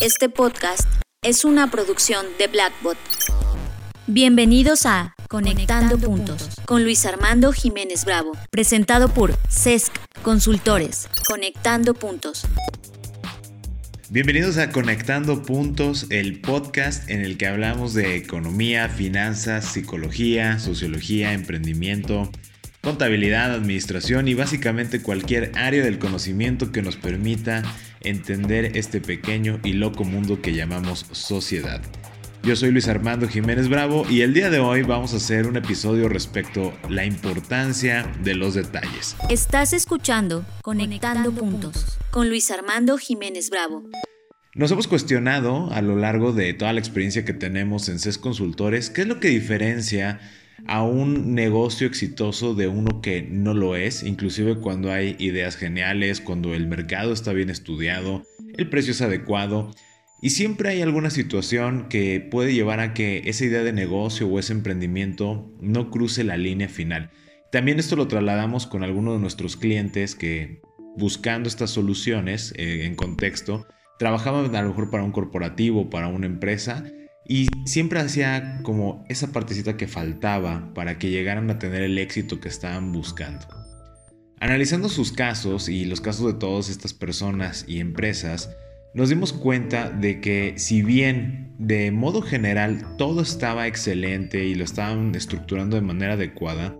Este podcast es una producción de Blackbot. Bienvenidos a Conectando, Puntos con Luis Armando Jiménez Bravo, presentado por CESC Consultores. Conectando Puntos. Bienvenidos a Conectando Puntos, el podcast en el que hablamos de economía, finanzas, psicología, sociología, emprendimiento, contabilidad, administración y básicamente cualquier área del conocimiento que nos permita entender este pequeño y loco mundo que llamamos sociedad. Yo soy Luis Armando Jiménez Bravo y el día de hoy vamos a hacer un episodio respecto a la importancia de los detalles. Estás escuchando Conectando, Puntos con Luis Armando Jiménez Bravo. Nos hemos cuestionado a lo largo de toda la experiencia que tenemos en CES Consultores qué es lo que diferencia a un negocio exitoso de uno que no lo es, inclusive cuando hay ideas geniales, cuando el mercado está bien estudiado, el precio es adecuado y siempre hay alguna situación que puede llevar a que esa idea de negocio o ese emprendimiento no cruce la línea final. También esto lo trasladamos con algunos de nuestros clientes que buscando estas soluciones eh, en contexto, trabajaban a lo mejor para un corporativo, para una empresa, y siempre hacía como esa partecita que faltaba para que llegaran a tener el éxito que estaban buscando. Analizando sus casos y los casos de todas estas personas y empresas, nos dimos cuenta de que si bien de modo general todo estaba excelente y lo estaban estructurando de manera adecuada,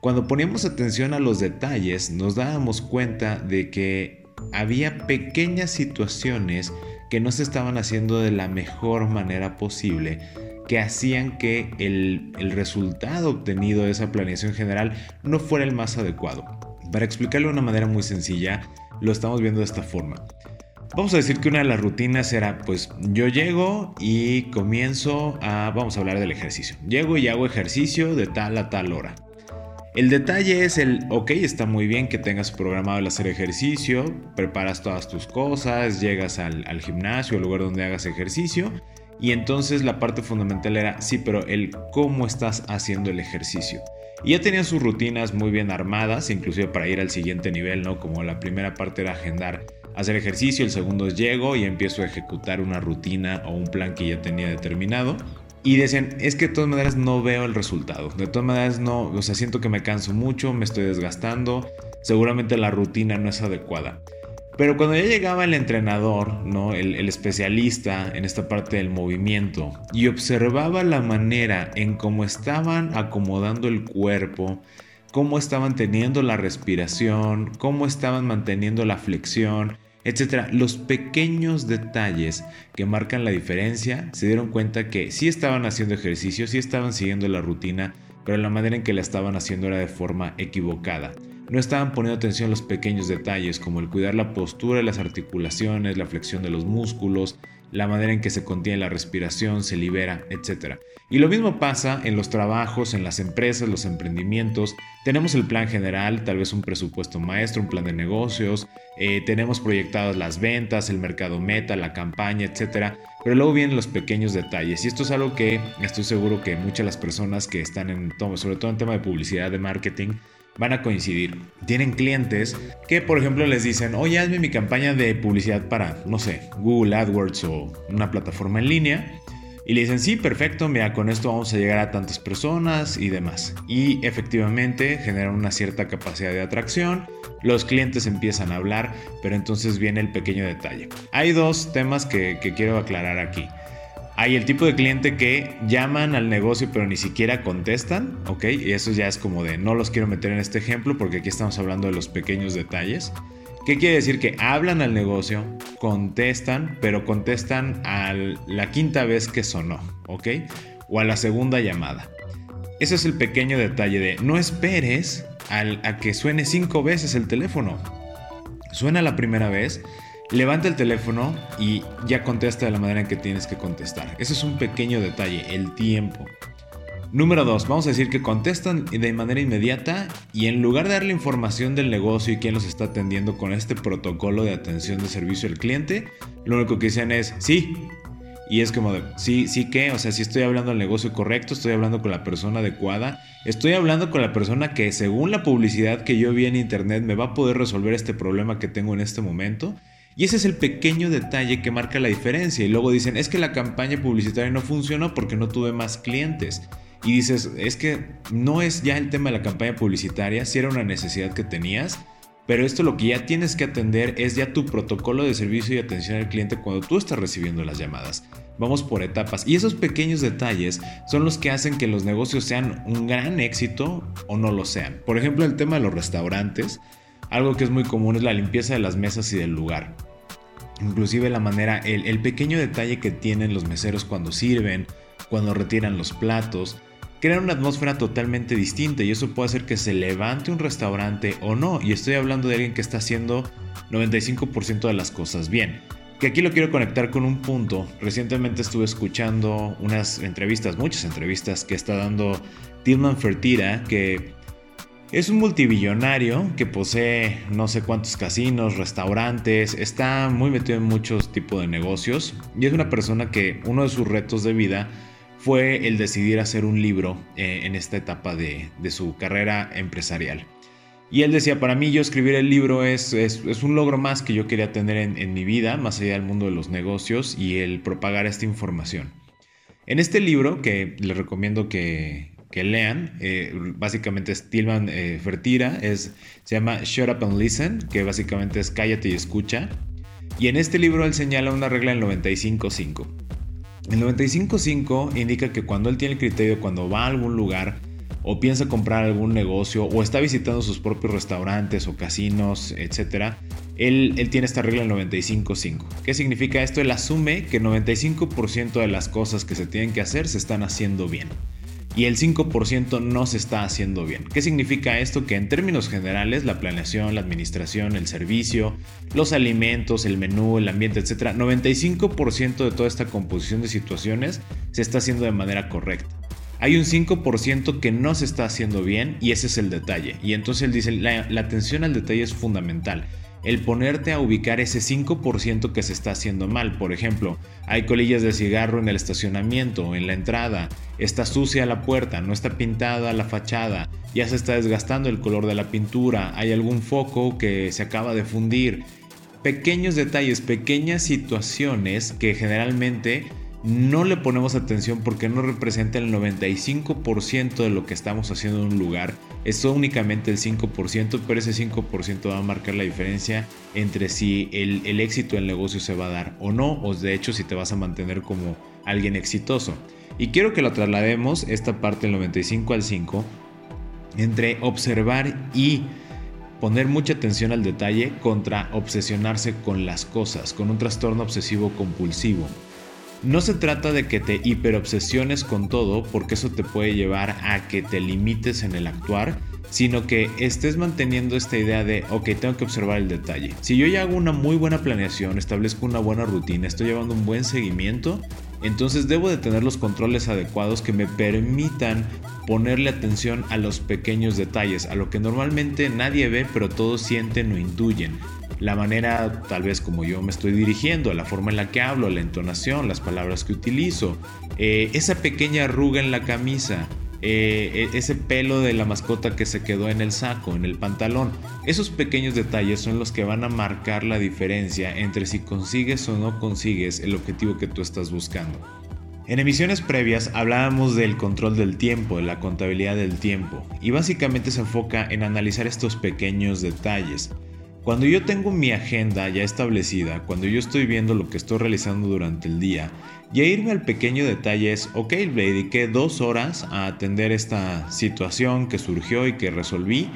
cuando poníamos atención a los detalles nos dábamos cuenta de que había pequeñas situaciones que no se estaban haciendo de la mejor manera posible, que hacían que el, resultado obtenido de esa planeación general no fuera el más adecuado. Para explicarlo de una manera muy sencilla, lo estamos viendo de esta forma. Vamos a decir que una de las rutinas era, pues yo llego y comienzo a, vamos a hablar del ejercicio. Llego y hago ejercicio de tal a tal hora. El detalle es el, ok, está muy bien que tengas programado el hacer ejercicio, preparas todas tus cosas, llegas al, gimnasio, al lugar donde hagas ejercicio, y entonces la parte fundamental era, sí, pero el cómo estás haciendo el ejercicio. Y ya tenían sus rutinas muy bien armadas, inclusive para ir al siguiente nivel, ¿no? Como la primera parte era agendar hacer ejercicio, el segundo es llego y empiezo a ejecutar una rutina o un plan que ya tenía determinado. Y decían, es que de todas maneras no veo el resultado. De todas maneras no, o sea, siento que me canso mucho, me estoy desgastando, seguramente la rutina no es adecuada. Pero cuando ya llegaba el entrenador, ¿no? El, el, especialista en esta parte del movimiento, y observaba la manera en cómo estaban acomodando el cuerpo, cómo estaban teniendo la respiración, cómo estaban manteniendo la flexión, etcétera. Los pequeños detalles que marcan la diferencia se dieron cuenta que sí estaban haciendo ejercicio, sí estaban siguiendo la rutina, pero la manera en que la estaban haciendo era de forma equivocada. No estaban poniendo atención a los pequeños detalles como el cuidar la postura las articulaciones, la flexión de los músculos, la manera en que se contiene la respiración, se libera, etc. Y lo mismo pasa en los trabajos, en las empresas, los emprendimientos. Tenemos el plan general, tal vez un presupuesto maestro, un plan de negocios, eh, tenemos proyectadas las ventas, el mercado meta, la campaña, etc. Pero luego vienen los pequeños detalles. Y esto es algo que estoy seguro que muchas de las personas que están en, sobre todo en tema de publicidad, de marketing, van a coincidir. Tienen clientes que, por ejemplo, les dicen, oye, hazme mi campaña de publicidad para, no sé, Google AdWords o una plataforma en línea. Y le dicen, sí, perfecto, mira, con esto vamos a llegar a tantas personas y demás. Y efectivamente generan una cierta capacidad de atracción, los clientes empiezan a hablar, pero entonces viene el pequeño detalle. Hay dos temas que, quiero aclarar aquí. Hay el tipo de cliente que llaman al negocio pero ni siquiera contestan, ¿ok? Y eso ya es como de no los quiero meter en este ejemplo porque aquí estamos hablando de los pequeños detalles. ¿Qué quiere decir? Que hablan al negocio, contestan, pero contestan a la quinta vez que sonó, ¿ok? O a la segunda llamada. Ese es el pequeño detalle de no esperes a que suene cinco veces el teléfono. Suena la primera vez levanta el teléfono y ya contesta de la manera en que tienes que contestar. Ese es un pequeño detalle, el tiempo. Número 2, vamos a decir que contestan de manera inmediata y en lugar de darle información del negocio y quién los está atendiendo con este protocolo de atención de servicio al cliente, lo único que dicen es sí. Y es como de, sí, sí que, o sea, si estoy hablando al negocio correcto, estoy hablando con la persona adecuada, estoy hablando con la persona que según la publicidad que yo vi en internet me va a poder resolver este problema que tengo en este momento Y ese es el pequeño detalle que marca la diferencia. Y luego dicen, es que la campaña publicitaria no funcionó porque no tuve más clientes. Y dices, es que no es ya el tema de la campaña publicitaria, si era una necesidad que tenías, pero esto lo que ya tienes que atender es ya tu protocolo de servicio y atención al cliente cuando tú estás recibiendo las llamadas. Vamos por etapas. Y esos pequeños detalles son los que hacen que los negocios sean un gran éxito o no lo sean. Por ejemplo, el tema de los restaurantes. Algo que es muy común es la limpieza de las mesas y del lugar. Inclusive la manera, el, pequeño detalle que tienen los meseros cuando sirven, cuando retiran los platos crean una atmósfera totalmente distinta y eso puede hacer que se levante un restaurante o no. Y estoy hablando de alguien que está haciendo 95% de las cosas bien. Que aquí lo quiero conectar con un punto. Recientemente estuve escuchando unas entrevistas, muchas entrevistas que está dando Tilman Fertira, que es un multibillonario que posee no sé cuántos casinos, restaurantes, está muy metido en muchos tipos de negocios y es una persona que uno de sus retos de vida fue el decidir hacer un libro eh, en esta etapa de, su carrera empresarial. Y él decía, para mí yo escribir el libro es, es, un logro más que yo quería tener en, mi vida, más allá del mundo de los negocios y el propagar esta información. En este libro, que les recomiendo que, lean, eh, básicamente es Tilman eh, Fertira, es, se llama Shut Up and Listen, que básicamente es cállate y escucha. Y en este libro él señala una regla en 95.5. El 95.5 indica que cuando él tiene el criterio, cuando va a algún lugar o piensa comprar algún negocio o está visitando sus propios restaurantes o casinos, etc., él, él tiene esta regla del 95.5. ¿Qué significa esto? Él asume que el 95% de las cosas que se tienen que hacer se están haciendo bien y el 5% no se está haciendo bien. ¿Qué significa esto? Que en términos generales la planeación, la administración, el servicio, los alimentos, el menú, el ambiente, etc., 95% de toda esta composición de situaciones se está haciendo de manera correcta. Hay un 5% que no se está haciendo bien y ese es el detalle. Y entonces él dice, la, la atención al detalle es fundamental el ponerte a ubicar ese 5% que se está haciendo mal. Por ejemplo, hay colillas de cigarro en el estacionamiento, en la entrada, está sucia la puerta, no está pintada la fachada, ya se está desgastando el color de la pintura, hay algún foco que se acaba de fundir. Pequeños detalles, pequeñas situaciones que generalmente no le ponemos atención porque no representa el 95% de lo que estamos haciendo en un lugar. Es únicamente el 5%, pero ese 5% va a marcar la diferencia entre si el, el, éxito del negocio se va a dar o no, o de hecho si te vas a mantener como alguien exitoso. Y quiero que lo traslademos, esta parte del 95 al 5, entre observar y poner mucha atención al detalle contra obsesionarse con las cosas, con un trastorno obsesivo compulsivo. No se trata de que te hiperobsesiones con todo, porque eso te puede llevar a que te limites en el actuar, sino que estés manteniendo esta idea de, ok, tengo que observar el detalle. Si yo ya hago una muy buena planeación, establezco una buena rutina, estoy llevando un buen seguimiento, entonces debo de tener los controles adecuados que me permitan ponerle atención a los pequeños detalles, a lo que normalmente nadie ve pero todos sienten o intuyen. La manera tal vez como yo me estoy dirigiendo, la forma en la que hablo, la entonación, las palabras que utilizo, eh, esa pequeña arruga en la camisa, eh, e, ese pelo de la mascota que se quedó en el saco, en el pantalón. Esos pequeños detalles son los que van a marcar la diferencia entre si consigues o no consigues el objetivo que tú estás buscando. En emisiones previas hablábamos del control del tiempo, de la contabilidad del tiempo, y básicamente se enfoca en analizar estos pequeños detalles. Cuando yo tengo mi agenda ya establecida, cuando yo estoy viendo lo que estoy realizando durante el día, ya irme al pequeño detalle es, ok, le dediqué dos horas a atender esta situación que surgió y que resolví,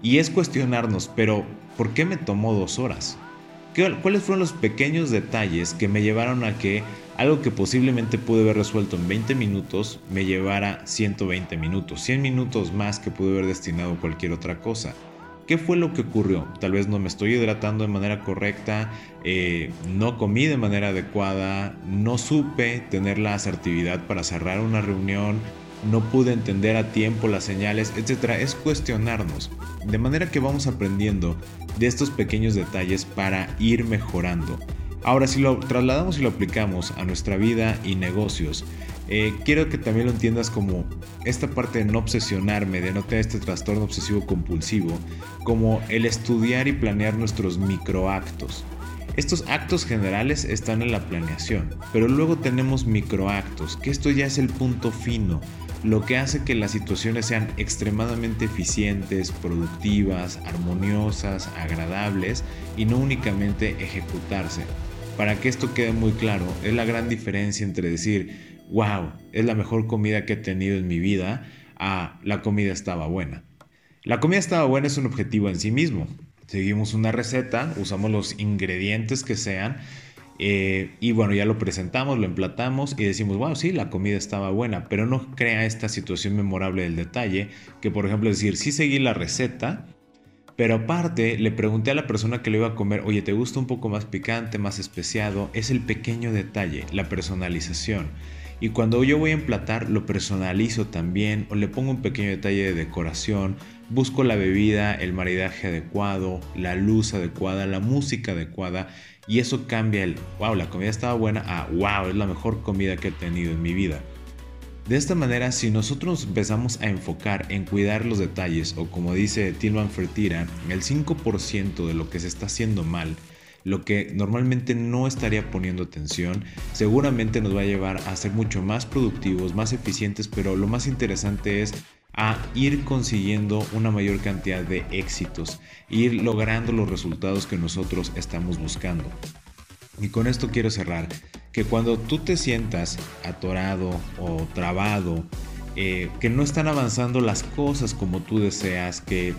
y es cuestionarnos, pero ¿por qué me tomó dos horas? ¿Cuáles fueron los pequeños detalles que me llevaron a que algo que posiblemente pude haber resuelto en 20 minutos me llevara 120 minutos, 100 minutos más que pude haber destinado a cualquier otra cosa? ¿Qué fue lo que ocurrió? Tal vez no me estoy hidratando de manera correcta, eh, no comí de manera adecuada, no supe tener la asertividad para cerrar una reunión, no pude entender a tiempo las señales, etc. Es cuestionarnos. De manera que vamos aprendiendo de estos pequeños detalles para ir mejorando. Ahora, si lo trasladamos y lo aplicamos a nuestra vida y negocios, eh, quiero que también lo entiendas como esta parte de no obsesionarme, de no tener este trastorno obsesivo compulsivo, como el estudiar y planear nuestros microactos. Estos actos generales están en la planeación, pero luego tenemos microactos, que esto ya es el punto fino, lo que hace que las situaciones sean extremadamente eficientes, productivas, armoniosas, agradables y no únicamente ejecutarse. Para que esto quede muy claro, es la gran diferencia entre decir, wow, es la mejor comida que he tenido en mi vida, a la comida estaba buena. La comida estaba buena es un objetivo en sí mismo, seguimos una receta, usamos los ingredientes que sean eh, y bueno, ya lo presentamos, lo emplatamos y decimos, wow, sí, la comida estaba buena, pero no crea esta situación memorable del detalle, que por ejemplo decir, sí seguí la receta, pero aparte le pregunté a la persona que lo iba a comer, oye, ¿te gusta un poco más picante, más especiado? Es el pequeño detalle, la personalización. Y cuando yo voy a emplatar, lo personalizo también o le pongo un pequeño detalle de decoración, busco la bebida, el maridaje adecuado, la luz adecuada, la música adecuada y eso cambia el, wow, la comida estaba buena a, wow, es la mejor comida que he tenido en mi vida. De esta manera, si nosotros empezamos a enfocar en cuidar los detalles, o como dice Tilman Fertira, el 5% de lo que se está haciendo mal, lo que normalmente no estaría poniendo atención, seguramente nos va a llevar a ser mucho más productivos, más eficientes, pero lo más interesante es a ir consiguiendo una mayor cantidad de éxitos, ir logrando los resultados que nosotros estamos buscando. Y con esto quiero cerrar, que cuando tú te sientas atorado o trabado, eh, que no están avanzando las cosas como tú deseas, que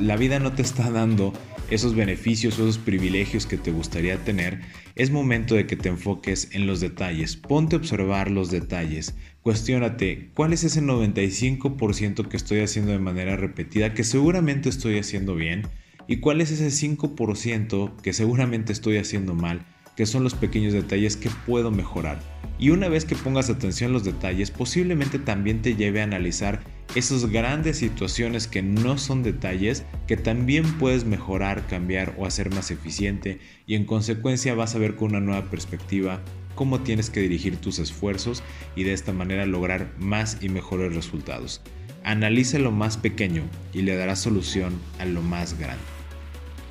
la vida no te está dando esos beneficios esos privilegios que te gustaría tener, es momento de que te enfoques en los detalles. Ponte a observar los detalles. Cuestiónate, ¿cuál es ese 95% que estoy haciendo de manera repetida que seguramente estoy haciendo bien? ¿Y cuál es ese 5% que seguramente estoy haciendo mal? Que son los pequeños detalles que puedo mejorar. Y una vez que pongas atención a los detalles, posiblemente también te lleve a analizar esas grandes situaciones que no son detalles, que también puedes mejorar, cambiar o hacer más eficiente y en consecuencia vas a ver con una nueva perspectiva cómo tienes que dirigir tus esfuerzos y de esta manera lograr más y mejores resultados. Analiza lo más pequeño y le darás solución a lo más grande.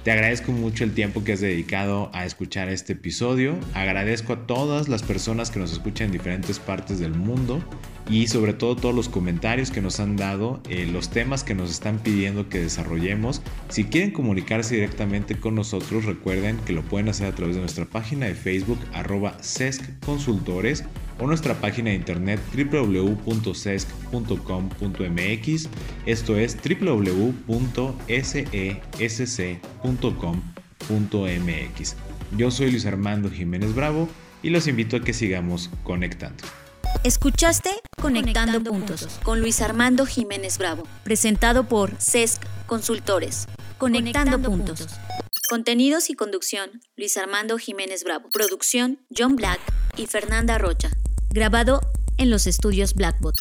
Te agradezco mucho el tiempo que has dedicado a escuchar este episodio. Agradezco a todas las personas que nos escuchan en diferentes partes del mundo y sobre todo todos los comentarios que nos han dado, eh, los temas que nos están pidiendo que desarrollemos. Si quieren comunicarse directamente con nosotros, recuerden que lo pueden hacer a través de nuestra página de Facebook arroba Consultores o nuestra página de internet www.sesc.com.mx. Esto es www.sesc.com.mx. Yo soy Luis Armando Jiménez Bravo y los invito a que sigamos conectando. Escuchaste Conectando, puntos, con Luis Armando Jiménez Bravo, presentado por CESC Consultores. Conectando, puntos. Contenidos y conducción, Luis Armando Jiménez Bravo. Producción, John Black y Fernanda Rocha. Grabado en los estudios Blackbot.